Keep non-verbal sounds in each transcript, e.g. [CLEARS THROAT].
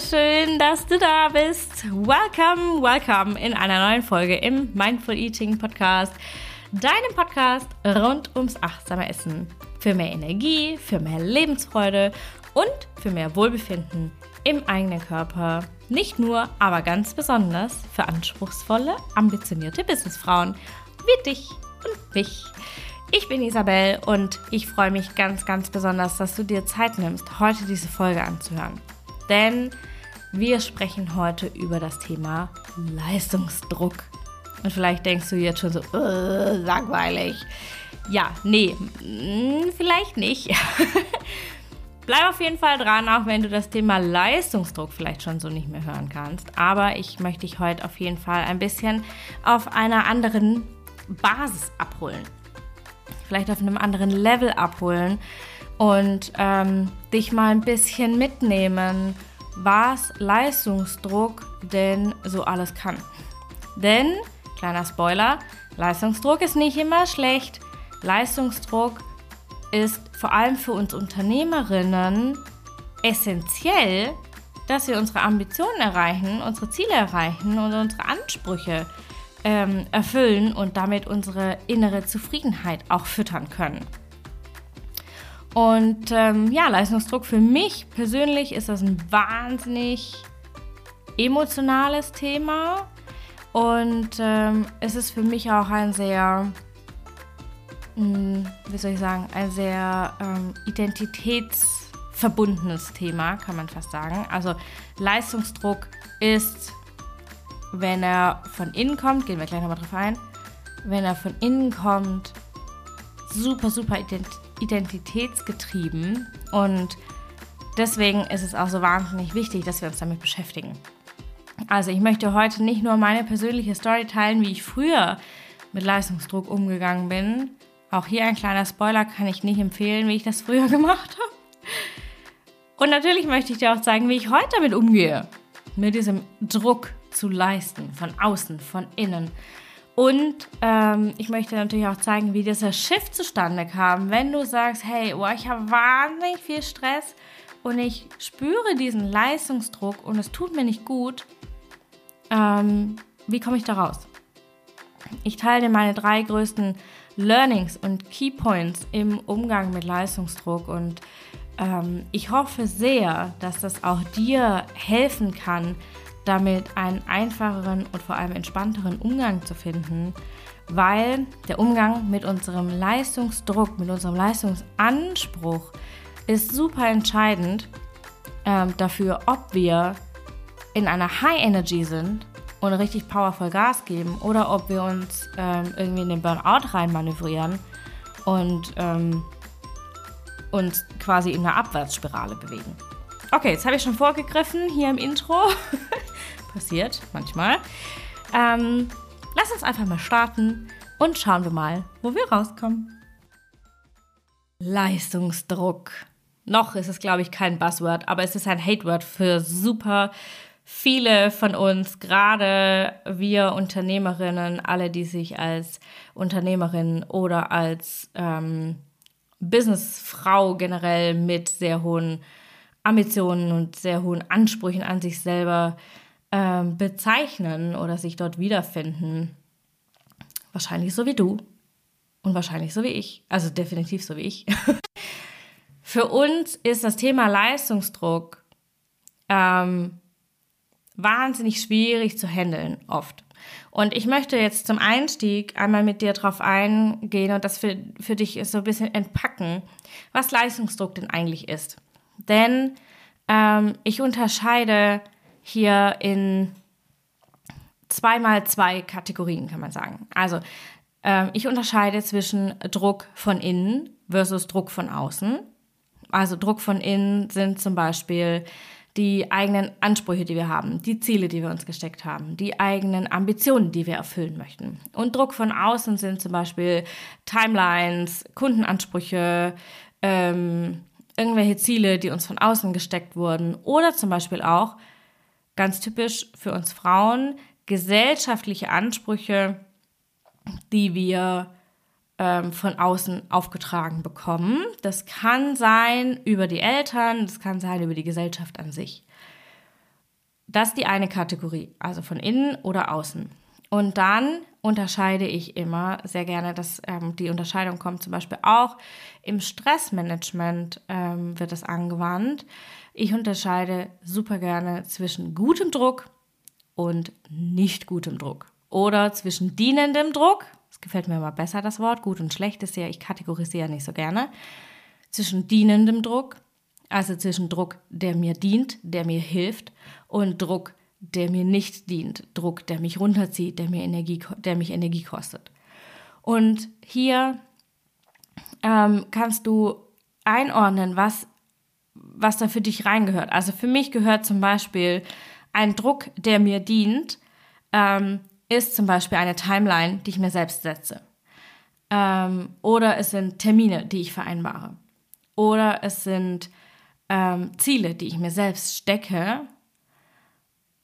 schön, dass du da bist. Welcome, welcome in einer neuen Folge im Mindful Eating Podcast, deinem Podcast rund ums achtsame Essen. Für mehr Energie, für mehr Lebensfreude und für mehr Wohlbefinden im eigenen Körper. Nicht nur, aber ganz besonders für anspruchsvolle, ambitionierte Businessfrauen wie dich und mich. Ich bin Isabel und ich freue mich ganz, ganz besonders, dass du dir Zeit nimmst, heute diese Folge anzuhören denn wir sprechen heute über das Thema Leistungsdruck. Und vielleicht denkst du jetzt schon so, äh, langweilig. Ja, nee, hm, vielleicht nicht. [LAUGHS] Bleib auf jeden Fall dran, auch wenn du das Thema Leistungsdruck vielleicht schon so nicht mehr hören kannst. Aber ich möchte dich heute auf jeden Fall ein bisschen auf einer anderen Basis abholen. Vielleicht auf einem anderen Level abholen und ähm, dich mal ein bisschen mitnehmen, was Leistungsdruck denn so alles kann. Denn, kleiner Spoiler, Leistungsdruck ist nicht immer schlecht. Leistungsdruck ist vor allem für uns Unternehmerinnen essentiell, dass wir unsere Ambitionen erreichen, unsere Ziele erreichen und unsere Ansprüche ähm, erfüllen und damit unsere innere Zufriedenheit auch füttern können. Und ähm, ja, Leistungsdruck für mich persönlich ist das ein wahnsinnig emotionales Thema. Und ähm, es ist für mich auch ein sehr, mh, hm, wie soll ich sagen, ein sehr ähm, identitätsverbundenes Thema, kann man fast sagen. Also Leistungsdruck ist, wenn er von innen kommt, gehen wir gleich nochmal drauf ein, wenn er von innen kommt, super, super identitätsvoll identitätsgetrieben und deswegen ist es auch so wahnsinnig wichtig, dass wir uns damit beschäftigen. Also ich möchte heute nicht nur meine persönliche Story teilen, wie ich früher mit Leistungsdruck umgegangen bin. Auch hier ein kleiner Spoiler kann ich nicht empfehlen, wie ich das früher [LAUGHS] gemacht habe. Und natürlich möchte ich dir auch zeigen, wie ich heute damit umgehe. Mit diesem Druck zu leisten, von außen, von innen. Und ähm, ich möchte natürlich auch zeigen, wie dieser Shift zustande kam. Wenn du sagst, hey, oh, ich habe wahnsinnig viel Stress und ich spüre diesen Leistungsdruck und es tut mir nicht gut, ähm, wie komme ich da raus? Ich teile dir meine drei größten Learnings und Key Points im Umgang mit Leistungsdruck und ähm, ich hoffe sehr, dass das auch dir helfen kann, damit einen einfacheren und vor allem entspannteren Umgang zu finden, weil der Umgang mit unserem Leistungsdruck, mit unserem Leistungsanspruch ist super entscheidend ähm, dafür, ob wir in einer High Energy sind und richtig powervoll Gas geben oder ob wir uns ähm, irgendwie in den Burnout reinmanövrieren und ähm, uns quasi in einer Abwärtsspirale bewegen. Okay, jetzt habe ich schon vorgegriffen hier im Intro. [LAUGHS] Passiert manchmal. Ähm, lass uns einfach mal starten und schauen wir mal, wo wir rauskommen. Leistungsdruck. Noch ist es, glaube ich, kein Buzzword, aber es ist ein Hateword für super viele von uns, gerade wir Unternehmerinnen, alle, die sich als Unternehmerin oder als ähm, Businessfrau generell mit sehr hohen Ambitionen und sehr hohen Ansprüchen an sich selber ähm, bezeichnen oder sich dort wiederfinden. Wahrscheinlich so wie du und wahrscheinlich so wie ich. Also definitiv so wie ich. [LAUGHS] Für uns ist das Thema Leistungsdruck ähm, wahnsinnig schwierig zu handeln, oft. Und ich möchte jetzt zum Einstieg einmal mit dir drauf eingehen und das für, für dich so ein bisschen entpacken, was Leistungsdruck denn eigentlich ist. Denn ähm, ich unterscheide hier in zweimal zwei Kategorien, kann man sagen. Also ähm, ich unterscheide zwischen Druck von innen versus Druck von außen. Also Druck von innen sind zum Beispiel die eigenen Ansprüche, die wir haben, die Ziele, die wir uns gesteckt haben, die eigenen Ambitionen, die wir erfüllen möchten. Und Druck von außen sind zum Beispiel Timelines, Kundenansprüche, ähm, irgendwelche Ziele, die uns von außen gesteckt wurden oder zum Beispiel auch, ganz typisch für uns Frauen, gesellschaftliche Ansprüche, die wir ähm, von außen aufgetragen bekommen. Das kann sein über die Eltern, das kann sein über die Gesellschaft an sich. Das ist die eine Kategorie, also von innen oder außen. Und dann unterscheide ich immer sehr gerne, dass ähm, die Unterscheidung kommt zum Beispiel auch im Stressmanagement ähm, wird das angewandt. Ich unterscheide super gerne zwischen gutem Druck und nicht gutem Druck oder zwischen dienendem Druck. Das gefällt mir immer besser, das Wort. Gut und schlecht ist ja, ich kategorisiere nicht so gerne. Zwischen dienendem Druck, also zwischen Druck, der mir dient, der mir hilft und Druck, der mir nicht dient, Druck, der mich runterzieht, der, mir Energie, der mich Energie kostet. Und hier ähm, kannst du einordnen, was, was da für dich reingehört. Also für mich gehört zum Beispiel ein Druck, der mir dient, ähm, ist zum Beispiel eine Timeline, die ich mir selbst setze. Ähm, oder es sind Termine, die ich vereinbare. Oder es sind ähm, Ziele, die ich mir selbst stecke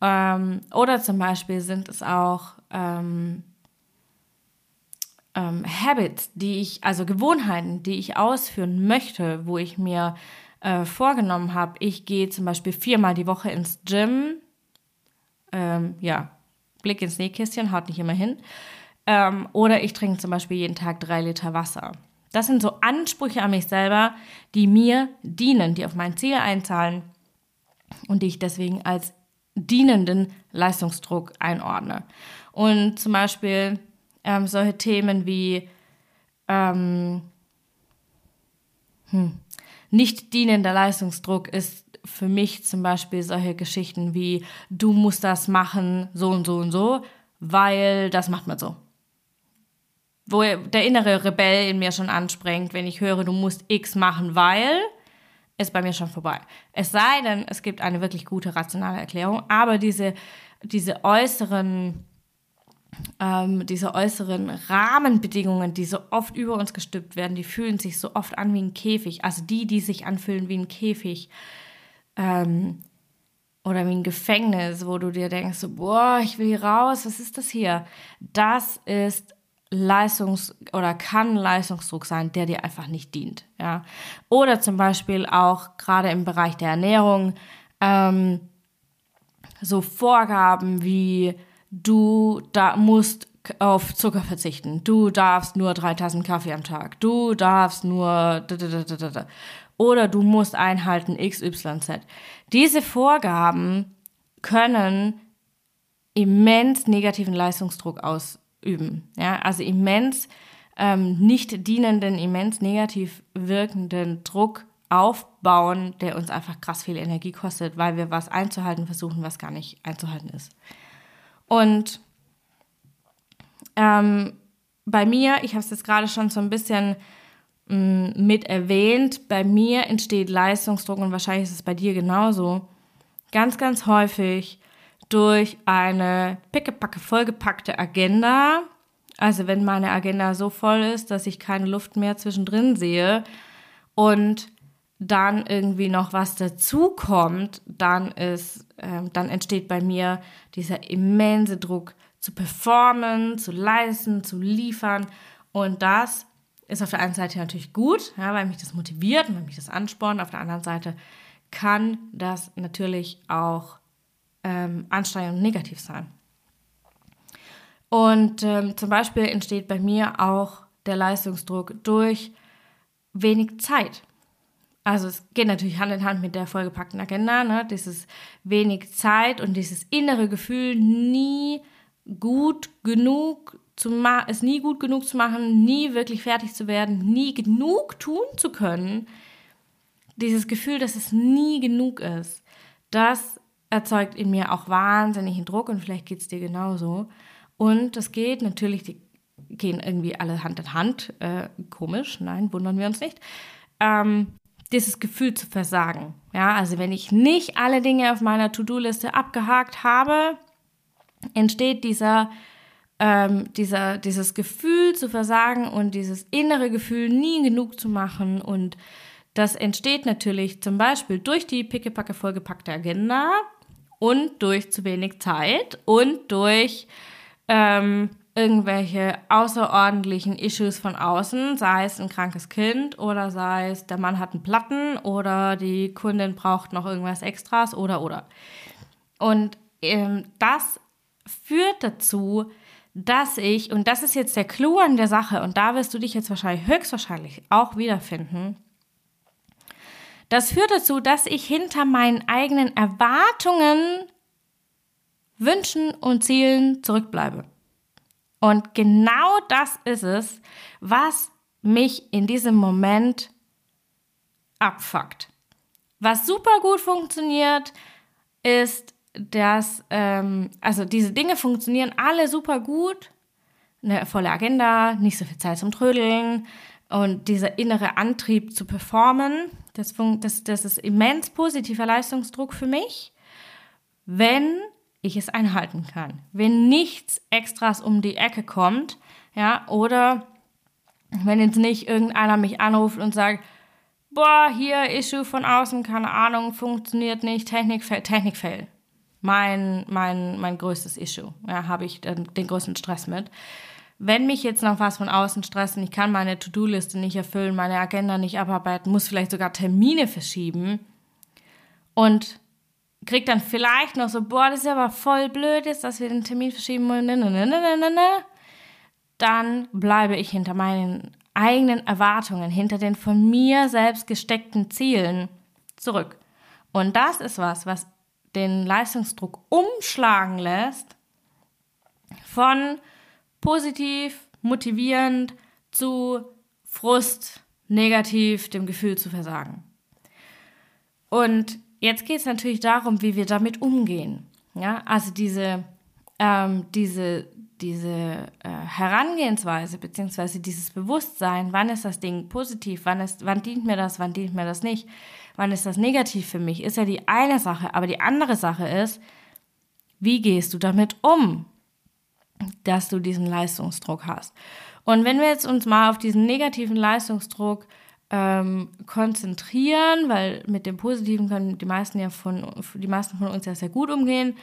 ähm, oder zum Beispiel sind es auch ähm, ähm, Habits, die ich, also Gewohnheiten, die ich ausführen möchte, wo ich mir äh, vorgenommen habe, ich gehe zum Beispiel viermal die Woche ins Gym. Ähm, ja, Blick ins Nähkästchen, haut nicht immer hin. Ähm, oder ich trinke zum Beispiel jeden Tag drei Liter Wasser. Das sind so Ansprüche an mich selber, die mir dienen, die auf mein Ziel einzahlen und die ich deswegen als dienenden Leistungsdruck einordne. Und zum Beispiel ähm, solche Themen wie ähm, hm, nicht dienender Leistungsdruck ist für mich zum Beispiel solche Geschichten wie du musst das machen, so und so und so, weil das macht man so. Wo der innere Rebell in mir schon anspringt, wenn ich höre, du musst X machen, weil, ist bei mir schon vorbei. Es sei denn, es gibt eine wirklich gute rationale Erklärung, aber diese, diese äußeren, ähm, diese äußeren Rahmenbedingungen, die so oft über uns gestülpt werden, die fühlen sich so oft an wie ein Käfig. Also die, die sich anfühlen wie ein Käfig ähm, oder wie ein Gefängnis, wo du dir denkst, so, boah, ich will hier raus, was ist das hier? Das ist Leistungs- oder kann Leistungsdruck sein, der dir einfach nicht dient. Ja? Oder zum Beispiel auch gerade im Bereich der Ernährung ähm, so Vorgaben wie du da musst auf Zucker verzichten, du darfst nur drei Tassen Kaffee am Tag, du darfst nur oder du musst einhalten XYZ. Diese Vorgaben können immens negativen Leistungsdruck aus, üben. Ja, also immens ähm, nicht dienenden, immens negativ wirkenden Druck aufbauen, der uns einfach krass viel Energie kostet, weil wir was einzuhalten versuchen, was gar nicht einzuhalten ist. Und ähm, bei mir, ich habe es jetzt gerade schon so ein bisschen mh, mm, mit erwähnt, bei mir entsteht Leistungsdruck und wahrscheinlich ist es bei dir genauso. Ganz, ganz häufig durch eine pickepacke vollgepackte Agenda. Also wenn meine Agenda so voll ist, dass ich keine Luft mehr zwischendrin sehe und dann irgendwie noch was dazukommt, dann ist, äh, dann entsteht bei mir dieser immense Druck zu performen, zu leisten, zu liefern. Und das ist auf der einen Seite natürlich gut, ja, weil mich das motiviert und weil mich das anspornt. Auf der anderen Seite kann das natürlich auch ähm, anstrengend und negativ sein. Und ähm, zum Beispiel entsteht bei mir auch der Leistungsdruck durch wenig Zeit. Also es geht natürlich Hand in Hand mit der vollgepackten Agenda, ne? dieses wenig Zeit und dieses innere Gefühl, nie gut genug zu es nie gut genug zu machen, nie wirklich fertig zu werden, nie genug tun zu können. Dieses Gefühl, dass es nie genug ist, das erzeugt in mir auch wahnsinnigen Druck und vielleicht geht es dir genauso. Und das geht natürlich, die gehen irgendwie alle Hand in Hand. Äh, komisch, nein, wundern wir uns nicht. Ähm, dieses Gefühl zu versagen. Ja, also wenn ich nicht alle Dinge auf meiner To-Do-Liste abgehakt habe, entsteht dieser, ähm, dieser, dieses Gefühl zu versagen und dieses innere Gefühl, nie genug zu machen. Und das entsteht natürlich zum Beispiel durch die pickepacke vollgepackte Agenda, und durch zu wenig Zeit und durch ähm, irgendwelche außerordentlichen Issues von außen, sei es ein krankes Kind oder sei es der Mann hat einen Platten oder die Kundin braucht noch irgendwas Extras oder oder. Und ähm, das führt dazu, dass ich, und das ist jetzt der Clou an der Sache, und da wirst du dich jetzt wahrscheinlich höchstwahrscheinlich auch wiederfinden, das führt dazu, dass ich hinter meinen eigenen Erwartungen, Wünschen und Zielen zurückbleibe. Und genau das ist es, was mich in diesem Moment abfuckt. Was super gut funktioniert, ist, dass, ähm, also diese Dinge funktionieren alle super gut. Eine volle Agenda, nicht so viel Zeit zum Trödeln und dieser innere Antrieb zu performen, das, das, das ist immens positiver Leistungsdruck für mich, wenn ich es einhalten kann. Wenn nichts Extras um die Ecke kommt, ja, oder wenn jetzt nicht irgendeiner mich anruft und sagt, boah, hier Issue von außen, keine Ahnung, funktioniert nicht, Technikfail, Technikfail. Mein, mein, mein größtes Issue. Ja, habe ich den, den größten Stress mit. Wenn mich jetzt noch was von außen stressen, ich kann meine To-Do-Liste nicht erfüllen, meine Agenda nicht abarbeiten, muss vielleicht sogar Termine verschieben und krieg dann vielleicht noch so, boah, das ist aber voll blöd ist, dass wir den Termin verschieben wollen, ne, ne, ne, dann bleibe ich hinter meinen eigenen Erwartungen, hinter den von mir selbst gesteckten Zielen zurück. Und das ist was, was den Leistungsdruck umschlagen lässt von positiv, motivierend zu Frust, negativ, dem Gefühl zu versagen. Und jetzt geht es natürlich darum, wie wir damit umgehen. Ja, also diese, ähm, diese diese äh, Herangehensweise beziehungsweise dieses Bewusstsein, wann ist das Ding positiv, wann, ist, wann dient mir das, wann dient mir das nicht, wann ist das negativ für mich, ist ja die eine Sache. Aber die andere Sache ist, wie gehst du damit um, dass du diesen Leistungsdruck hast. Und wenn wir jetzt uns mal auf diesen negativen Leistungsdruck ähm, konzentrieren, weil mit dem Positiven können die meisten ja von die meisten von uns ja sehr gut umgehen.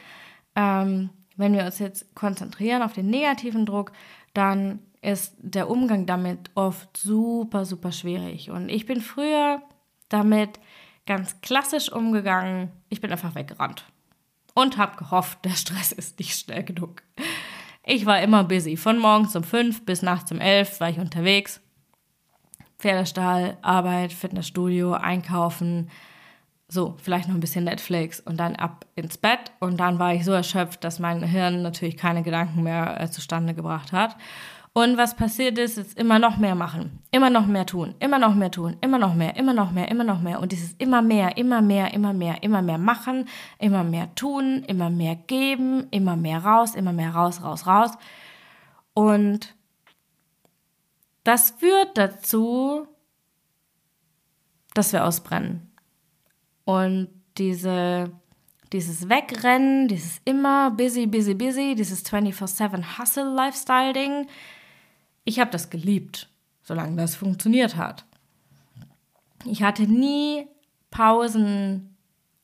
Ähm, wenn wir uns jetzt konzentrieren auf den negativen Druck, dann ist der Umgang damit oft super, super schwierig. Und ich bin früher damit ganz klassisch umgegangen. Ich bin einfach weggerannt und habe gehofft, der Stress ist nicht schnell genug. Ich war immer busy. Von morgens um fünf bis nachts um elf war ich unterwegs. Pferdestall, Arbeit, Fitnessstudio, Einkaufen, so, vielleicht noch ein bisschen Netflix und dann ab ins Bett. Und dann war ich so erschöpft, dass mein Hirn natürlich keine Gedanken mehr äh, zustande gebracht hat. Und was passiert ist, ist immer noch mehr machen, immer noch mehr tun, immer noch mehr tun, immer noch mehr, immer noch mehr, immer noch mehr. Und dieses immer mehr, immer mehr, immer mehr, immer mehr machen, immer mehr tun, immer mehr geben, immer mehr raus, immer mehr raus, raus, raus. Und das führt dazu, dass wir ausbrennen. Und diese, dieses Wegrennen, dieses immer busy, busy, busy, dieses 24-7 Hustle-Lifestyle-Ding, ich habe das geliebt, solange das funktioniert hat. Ich hatte nie Pausen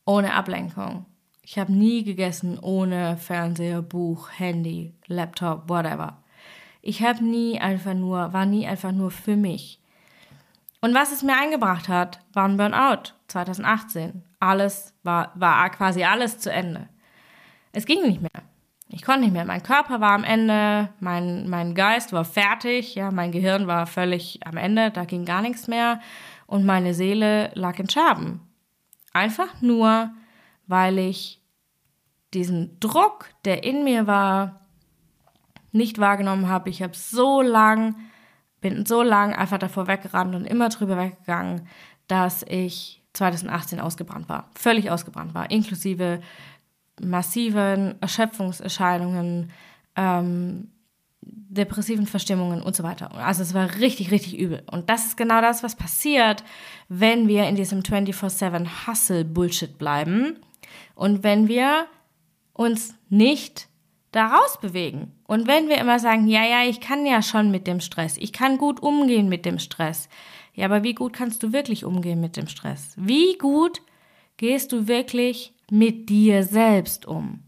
ohne Ablenkung. Ich habe nie gegessen ohne Fernseher, Buch, Handy, Laptop, whatever. Ich habe nie einfach nur, war nie einfach nur für mich. Und was es mir eingebracht hat, war ein Burnout 2018. Alles war, war quasi alles zu Ende. Es ging nicht mehr. Ich konnte nicht mehr. Mein Körper war am Ende, mein, mein Geist war fertig, ja, mein Gehirn war völlig am Ende, da ging gar nichts mehr und meine Seele lag in Scherben. Einfach nur, weil ich diesen Druck, der in mir war, nicht wahrgenommen habe. Ich habe so lang bin so lang einfach davor weggerannt und immer drüber weggegangen, dass ich 2018 ausgebrannt war. Völlig ausgebrannt war, inklusive massiven Erschöpfungserscheinungen, ähm, depressiven Verstimmungen und so weiter. Also es war richtig, richtig übel. Und das ist genau das, was passiert, wenn wir in diesem 24-7 Hustle-Bullshit bleiben und wenn wir uns nicht daraus bewegen. Und wenn wir immer sagen, ja, ja, ich kann ja schon mit dem Stress, ich kann gut umgehen mit dem Stress. Ja, aber wie gut kannst du wirklich umgehen mit dem Stress? Wie gut gehst du wirklich mit dir selbst um?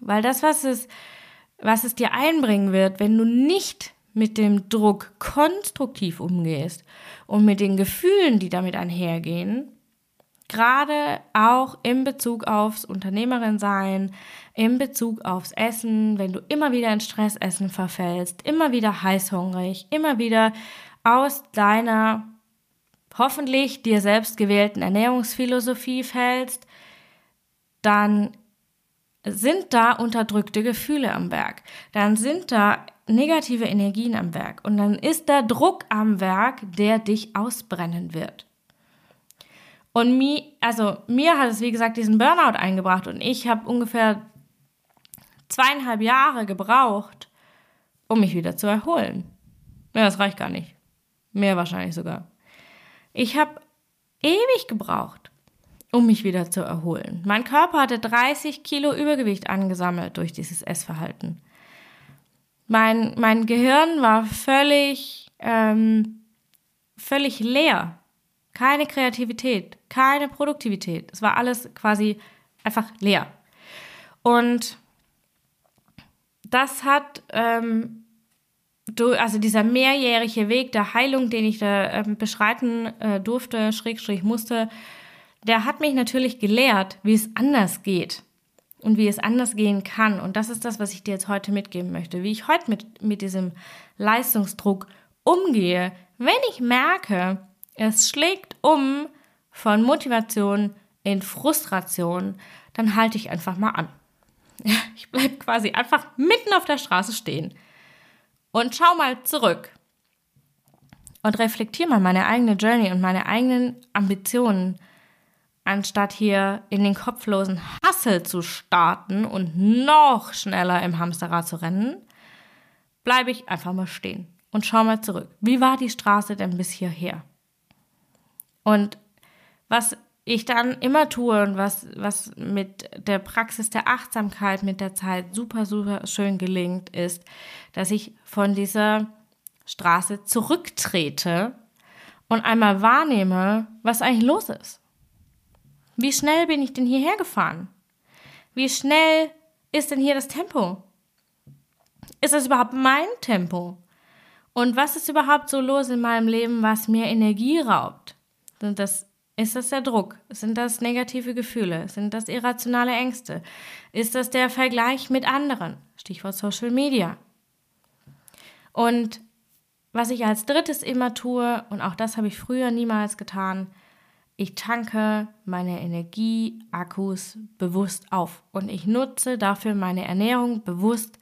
Weil das, was es, was es dir einbringen wird, wenn du nicht mit dem Druck konstruktiv umgehst und mit den Gefühlen, die damit einhergehen, Gerade auch in Bezug aufs Unternehmerin sein, in Bezug aufs Essen, wenn du immer wieder in Stressessen verfällst, immer wieder heißhungrig, immer wieder aus deiner hoffentlich dir selbst gewählten Ernährungsphilosophie fällst, dann sind da unterdrückte Gefühle am Werk. Dann sind da negative Energien am Werk. Und dann ist da Druck am Werk, der dich ausbrennen wird. Und mir, also mir hat es, wie gesagt, diesen Burnout eingebracht und ich habe ungefähr zweieinhalb Jahre gebraucht, um mich wieder zu erholen. Ja, das reicht gar nicht. Mehr wahrscheinlich sogar. Ich habe ewig gebraucht, um mich wieder zu erholen. Mein Körper hatte 30 Kilo Übergewicht angesammelt durch dieses Essverhalten. Mein, mein Gehirn war völlig, ähm, völlig leer. Keine Kreativität, keine Produktivität. Es war alles quasi einfach leer. Und das hat, ähm, du, also dieser mehrjährige Weg der Heilung, den ich da äh, beschreiten äh, durfte, Schrägstrich musste, der hat mich natürlich gelehrt, wie es anders geht und wie es anders gehen kann. Und das ist das, was ich dir jetzt heute mitgeben möchte, wie ich heute mit, mit diesem Leistungsdruck umgehe, wenn ich merke, es schlägt um von Motivation in Frustration, dann halte ich einfach mal an. [LAUGHS] Ich bleibe quasi einfach mitten auf der Straße stehen und schau mal zurück und reflektiere mal meine eigene Journey und meine eigenen Ambitionen, anstatt hier in den kopflosen Hassel zu starten und noch schneller im Hamsterrad zu rennen, bleibe ich einfach mal stehen und schau mal zurück. Wie war die Straße denn bis hierher? Und was ich dann immer tue und was, was mit der Praxis der Achtsamkeit mit der Zeit super, super schön gelingt, ist, dass ich von dieser Straße zurücktrete und einmal wahrnehme, was eigentlich los ist. Wie schnell bin ich denn hierher gefahren? Wie schnell ist denn hier das Tempo? Ist das überhaupt mein Tempo? Und was ist überhaupt so los in meinem Leben, was mir Energie raubt? Sind das, ist das der Druck? Sind das negative Gefühle? Sind das irrationale Ängste? Ist das der Vergleich mit anderen? Stichwort Social Media. Und was ich als drittes immer tue, und auch das habe ich früher niemals getan, ich tanke meine Energieakkus bewusst auf. Und ich nutze dafür meine Ernährung bewusst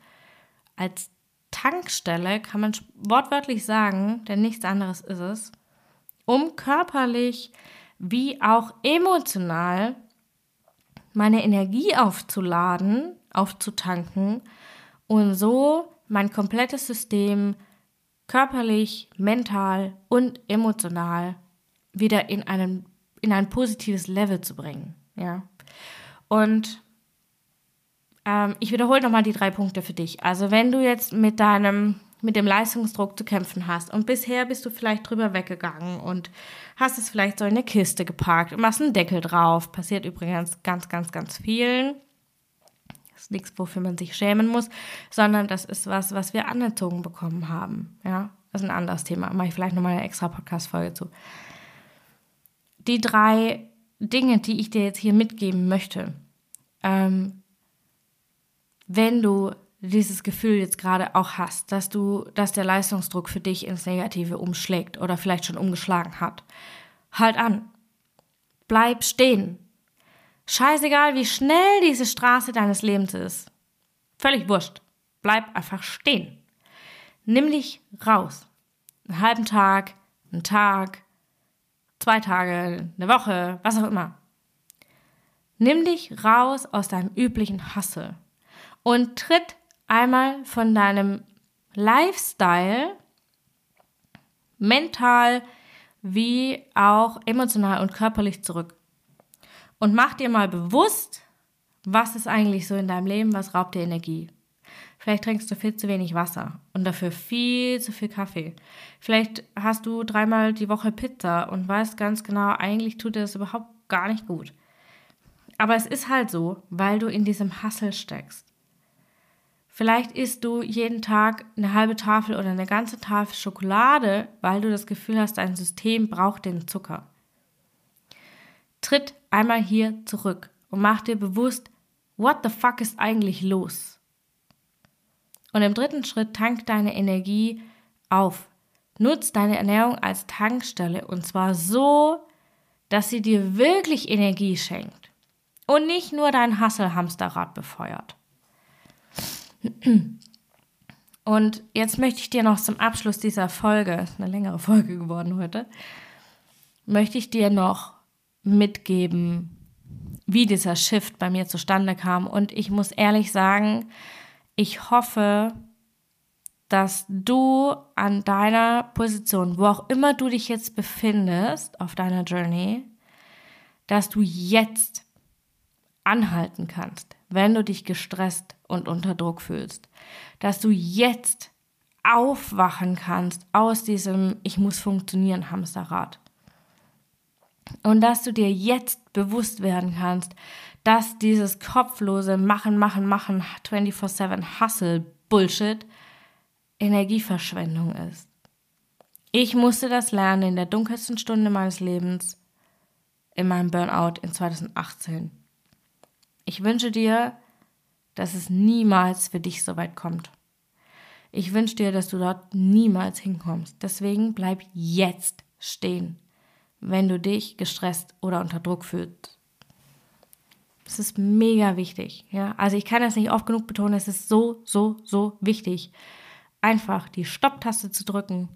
als Tankstelle, kann man wortwörtlich sagen, denn nichts anderes ist es, um körperlich wie auch emotional meine Energie aufzuladen, aufzutanken und so mein komplettes System körperlich, mental und emotional wieder in, einen, in ein positives Level zu bringen. Ja. Und ähm, ich wiederhole nochmal die drei Punkte für dich. Also wenn du jetzt mit deinem mit dem Leistungsdruck zu kämpfen hast. Und bisher bist du vielleicht drüber weggegangen und hast es vielleicht so in eine Kiste geparkt und machst einen Deckel drauf. Passiert übrigens ganz, ganz, ganz vielen. Das ist nichts, wofür man sich schämen muss, sondern das ist was, was wir anerzogen bekommen haben. Ja, das ist ein anderes Thema. Mache ich vielleicht nochmal eine extra Podcast-Folge zu. Die drei Dinge, die ich dir jetzt hier mitgeben möchte. Ähm, wenn du dieses Gefühl jetzt gerade auch hast, dass du, dass der Leistungsdruck für dich ins Negative umschlägt oder vielleicht schon umgeschlagen hat. Halt an. Bleib stehen. Scheißegal, wie schnell diese Straße deines Lebens ist. Völlig wurscht. Bleib einfach stehen. Nimm dich raus. Einen halben Tag, einen Tag, zwei Tage, eine Woche, was auch immer. Nimm dich raus aus deinem üblichen Hassel und tritt einmal von deinem Lifestyle mental wie auch emotional und körperlich zurück. Und mach dir mal bewusst, was ist eigentlich so in deinem Leben, was raubt dir Energie. Vielleicht trinkst du viel zu wenig Wasser und dafür viel zu viel Kaffee. Vielleicht hast du dreimal die Woche Pizza und weißt ganz genau, eigentlich tut dir das überhaupt gar nicht gut. Aber es ist halt so, weil du in diesem Hassel steckst. Vielleicht isst du jeden Tag eine halbe Tafel oder eine ganze Tafel Schokolade, weil du das Gefühl hast, dein System braucht den Zucker. tritt einmal hier zurück und mach dir bewusst, what the fuck ist eigentlich los? Und im dritten Schritt tank deine Energie auf. Nutz deine Ernährung als Tankstelle und zwar so, dass sie dir wirklich Energie schenkt und nicht nur dein Hasselhamsterrad befeuert. Und jetzt möchte ich dir noch zum Abschluss dieser Folge, ist eine längere Folge geworden heute, möchte ich dir noch mitgeben, wie dieser Shift bei mir zustande kam. Und ich muss ehrlich sagen, ich hoffe, dass du an deiner Position, wo auch immer du dich jetzt befindest auf deiner Journey, dass du jetzt anhalten kannst, wenn du dich gestresst und unter Druck fühlst. Dass du jetzt aufwachen kannst aus diesem Ich muss funktionieren Hamsterrad. Und dass du dir jetzt bewusst werden kannst, dass dieses kopflose Machen, Machen, Machen, 24-7 Hustle Bullshit Energieverschwendung ist. Ich musste das lernen in der dunkelsten Stunde meines Lebens, in meinem Burnout in 2018. Ich wünsche dir, dass es niemals für dich so weit kommt. Ich wünsche dir, dass du dort niemals hinkommst. Deswegen bleib jetzt stehen, wenn du dich gestresst oder unter Druck fühlst. Das ist mega wichtig. Ja? Also ich kann das nicht oft genug betonen, es ist so, so, so wichtig einfach die Stopptaste zu drücken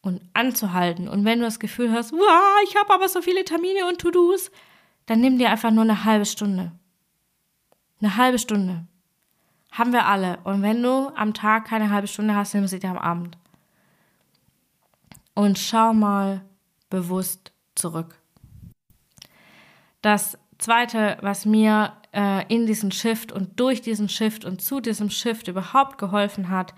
und anzuhalten. Und wenn du das Gefühl hast, ich habe aber so viele Termine und To-Dos, dann nimm dir einfach nur eine halbe Stunde. Eine halbe Stunde. Haben wir alle. Und wenn du am Tag keine halbe Stunde hast, nimm sie dir am Abend. Und schau mal bewusst zurück. Das zweite, was mir äh, in diesem Shift und durch diesen Shift und zu diesem Shift überhaupt geholfen hat,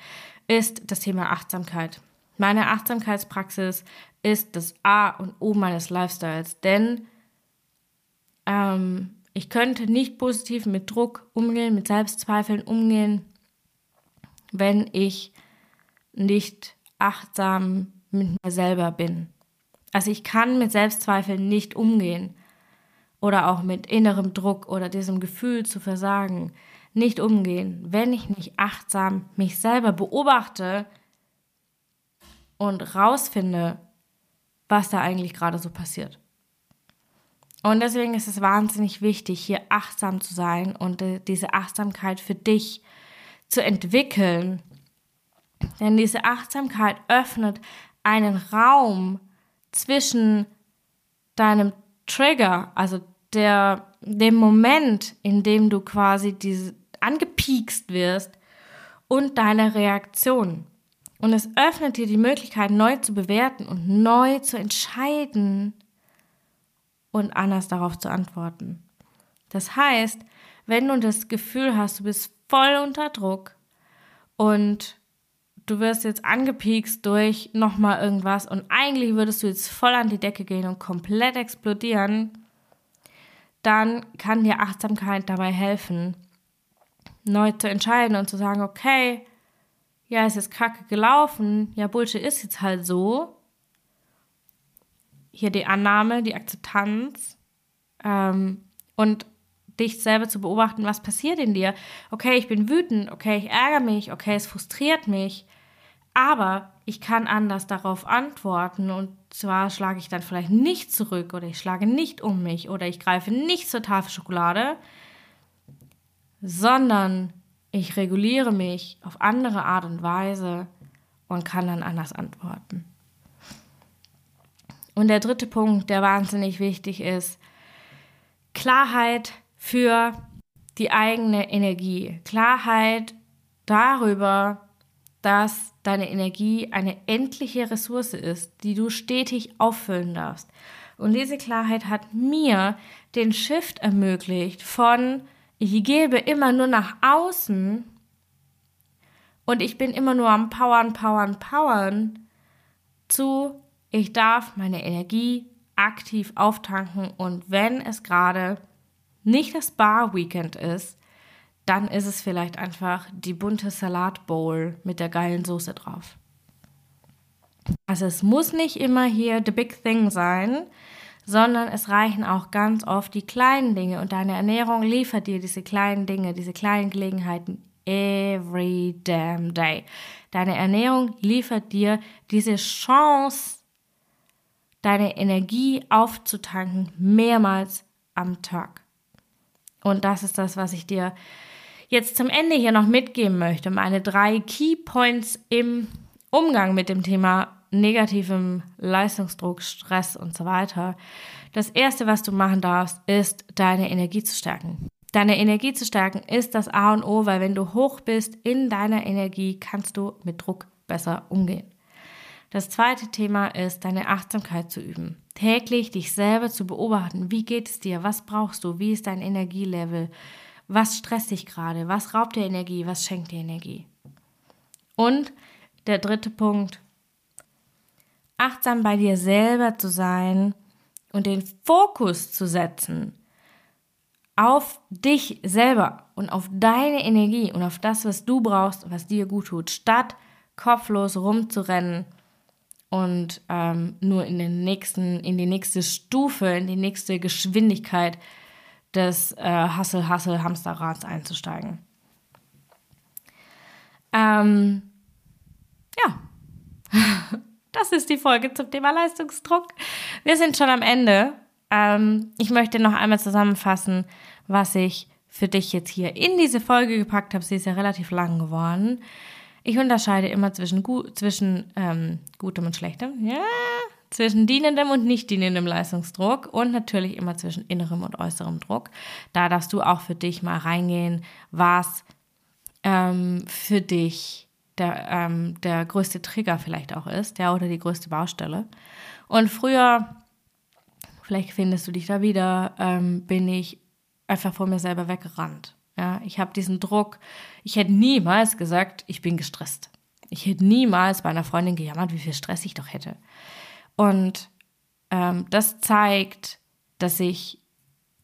ist das Thema Achtsamkeit. Meine Achtsamkeitspraxis ist das A und O meines Lifestyles, denn ähm, ich könnte nicht positiv mit Druck umgehen, mit Selbstzweifeln umgehen, wenn ich nicht achtsam mit mir selber bin. Also ich kann mit Selbstzweifeln nicht umgehen oder auch mit innerem Druck oder diesem Gefühl zu versagen nicht umgehen, wenn ich nicht achtsam mich selber beobachte und rausfinde, was da eigentlich gerade so passiert. Und deswegen ist es wahnsinnig wichtig, hier achtsam zu sein und äh, diese Achtsamkeit für dich zu entwickeln. Denn diese Achtsamkeit öffnet einen Raum zwischen deinem Trigger, also der, dem Moment, in dem du quasi diese, angepiekst wirst und deine Reaktion. Und es öffnet dir die Möglichkeit, neu zu bewerten und neu zu entscheiden und anders darauf zu antworten. Das heißt, wenn du das Gefühl hast, du bist voll unter Druck und du wirst jetzt angepiekst durch nochmal irgendwas und eigentlich würdest du jetzt voll an die Decke gehen und komplett explodieren, dann kann dir Achtsamkeit dabei helfen, neu zu entscheiden und zu sagen, okay, ja, es ist kacke gelaufen, ja, Bullshit ist jetzt halt so. Hier die Annahme, die Akzeptanz ähm, und dich selber zu beobachten, was passiert in dir. Okay, ich bin wütend, okay, ich ärgere mich, okay, es frustriert mich, aber ich kann anders darauf antworten und zwar schlage ich dann vielleicht nicht zurück oder ich schlage nicht um mich oder ich greife nicht zur Tafel Schokolade, sondern ich reguliere mich auf andere Art und Weise und kann dann anders antworten. Und der dritte Punkt, der wahnsinnig wichtig ist, Klarheit für die eigene Energie. Klarheit darüber, dass deine Energie eine endliche Ressource ist, die du stetig auffüllen darfst. Und diese Klarheit hat mir den Shift ermöglicht von ich gebe immer nur nach außen und ich bin immer nur am Powern, Powern, Powern zu, ich darf meine Energie aktiv auftanken und wenn es gerade nicht das Bar-Weekend ist, dann ist es vielleicht einfach die bunte Salatbowl mit der geilen Soße drauf. Also es muss nicht immer hier the big thing sein, sondern es reichen auch ganz oft die kleinen Dinge und deine Ernährung liefert dir diese kleinen Dinge, diese kleinen Gelegenheiten every damn day. Deine Ernährung liefert dir diese Chance, deine Energie aufzutanken mehrmals am Tag. Und das ist das, was ich dir jetzt zum Ende hier noch mitgeben möchte. Meine drei Key Points im Umgang mit dem Thema negativem Leistungsdruck, Stress und so weiter. Das erste, was du machen darfst, ist deine Energie zu stärken. Deine Energie zu stärken ist das A und O, weil wenn du hoch bist in deiner Energie, kannst du mit Druck besser umgehen. Das zweite Thema ist, deine Achtsamkeit zu üben. Täglich dich selber zu beobachten. Wie geht es dir? Was brauchst du? Wie ist dein Energielevel? Was stresst dich gerade? Was raubt dir Energie? Was schenkt dir Energie? Und der dritte Punkt, achtsam bei dir selber zu sein und den Fokus zu setzen auf dich selber und auf deine Energie und auf das, was du brauchst, was dir gut tut, statt kopflos rumzurennen und ähm, nur in den nächsten, in die nächste Stufe, in die nächste Geschwindigkeit des äh, Hassel-Hassel-Hamsterrads einzusteigen. Ähm, ja, [LAUGHS] das ist die Folge zum Thema Leistungsdruck. Wir sind schon am Ende. Ähm, ich möchte noch einmal zusammenfassen, was ich für dich jetzt hier in diese Folge gepackt habe. Sie ist ja relativ lang geworden. Ich unterscheide immer zwischen, gu zwischen ähm, gutem und schlechtem. Ja, zwischen dienendem und nicht dienendem Leistungsdruck und natürlich immer zwischen innerem und äußerem Druck. Da darfst du auch für dich mal reingehen, was ähm, für dich der, ähm, der größte Trigger vielleicht auch ist, ja, oder die größte Baustelle. Und früher, vielleicht findest du dich da wieder, ähm, bin ich einfach vor mir selber weggerannt. Ja, ich habe diesen Druck. Ich hätte niemals gesagt, ich bin gestresst. Ich hätte niemals bei einer Freundin gejammert, wie viel Stress ich doch hätte. Und ähm, das zeigt, dass ich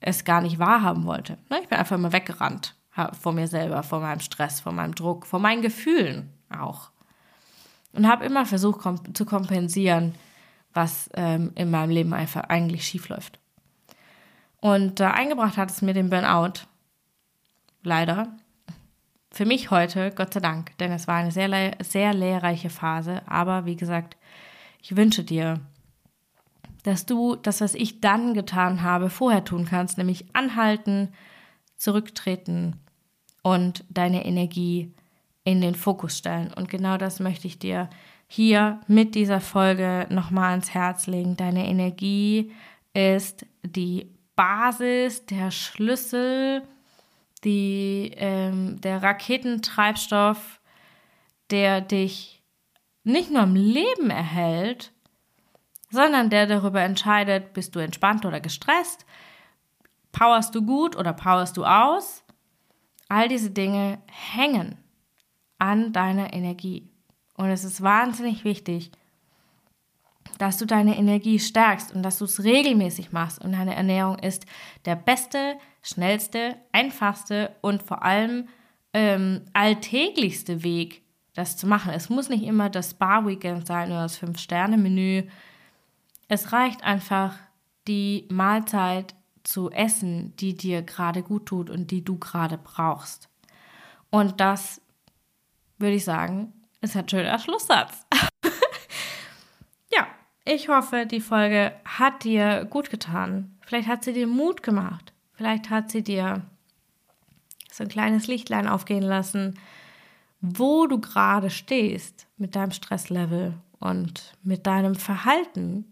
es gar nicht wahrhaben wollte. Ne, ich bin einfach immer weggerannt vor mir selber, vor meinem Stress, vor meinem Druck, vor meinen Gefühlen auch. Und habe immer versucht kom zu kompensieren, was ähm, in meinem Leben einfach eigentlich schief läuft. Und äh, eingebracht hat es mir den Burnout. Leider. Für mich heute, Gott sei Dank, denn es war eine sehr, sehr lehrreiche Phase. Aber wie gesagt, ich wünsche dir, dass du das, was ich dann getan habe, vorher tun kannst, nämlich anhalten, zurücktreten und deine Energie in den Fokus stellen. Und genau das möchte ich dir hier mit dieser Folge nochmal ans Herz legen. Deine Energie ist die Basis, der Schlüssel, die, ähm, der Raketentreibstoff, der dich nicht nur im Leben erhält, sondern der darüber entscheidet, bist du entspannt oder gestresst, powerst du gut oder powerst du aus. All diese Dinge hängen an deiner Energie. Und es ist wahnsinnig wichtig, dass du deine Energie stärkst und dass du es regelmäßig machst. Und deine Ernährung ist der beste, schnellste, einfachste und vor allem ähm, alltäglichste Weg, das zu machen. Es muss nicht immer das Spa-Weekend sein oder das Fünf-Sterne-Menü. Es reicht einfach, die Mahlzeit zu essen, die dir gerade gut tut und die du gerade brauchst. Und das würde ich sagen, ist ein schöner Schlusssatz. [LAUGHS] ja, ich hoffe, die Folge hat dir gut getan. Vielleicht hat sie dir Mut gemacht. Vielleicht hat sie dir so ein kleines Lichtlein aufgehen lassen, wo du gerade stehst mit deinem Stresslevel und mit deinem Verhalten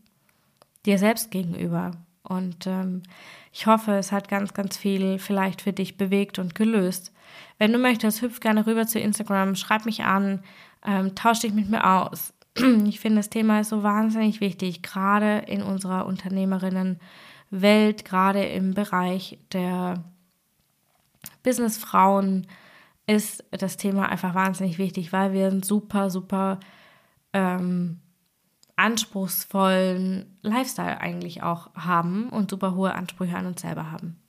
dir selbst gegenüber. Und ähm, ich hoffe, es hat ganz, ganz viel vielleicht für dich bewegt und gelöst. Wenn du möchtest, hüpf gerne rüber zu Instagram, schreib mich an, ähm, tausch dich mit mir aus. [CLEARS THROAT] Ich finde, das Thema ist so wahnsinnig wichtig, gerade in unserer Unternehmerinnenwelt, gerade im Bereich der Businessfrauen, ist das Thema einfach wahnsinnig wichtig, weil wir einen super, super ähm, anspruchsvollen Lifestyle eigentlich auch haben und super hohe Ansprüche an uns selber haben.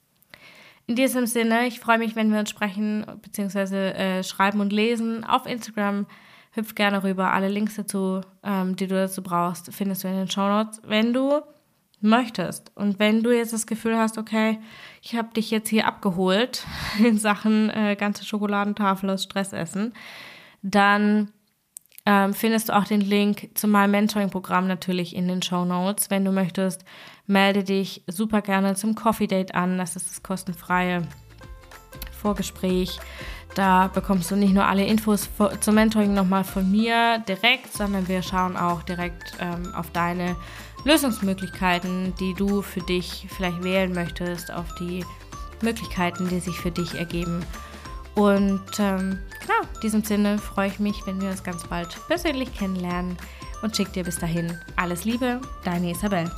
In diesem Sinne, ich freue mich, wenn wir uns sprechen bzw. Äh, schreiben und lesen auf Instagram. Hüpf gerne rüber. Alle Links dazu, ähm, die du dazu brauchst, findest du in den Show Notes. Wenn du möchtest. Und wenn du jetzt das Gefühl hast, okay, ich habe dich jetzt hier abgeholt [LAUGHS] in Sachen äh, ganze Schokoladentafel aus Stressessen, dann ähm, findest du auch den Link zu meinem Mentoring-Programm natürlich in den Show Notes. Wenn du möchtest, melde dich super gerne zum Coffee Date an. Das ist das kostenfreie Vorgespräch. Da bekommst du nicht nur alle Infos zum Mentoring nochmal von mir direkt, sondern wir schauen auch direkt ähm, auf deine Lösungsmöglichkeiten, die du für dich vielleicht wählen möchtest, auf die Möglichkeiten, die sich für dich ergeben. Und ähm, genau, in diesem Sinne freue ich mich, wenn wir uns ganz bald persönlich kennenlernen und schicke dir bis dahin alles Liebe, deine Isabel.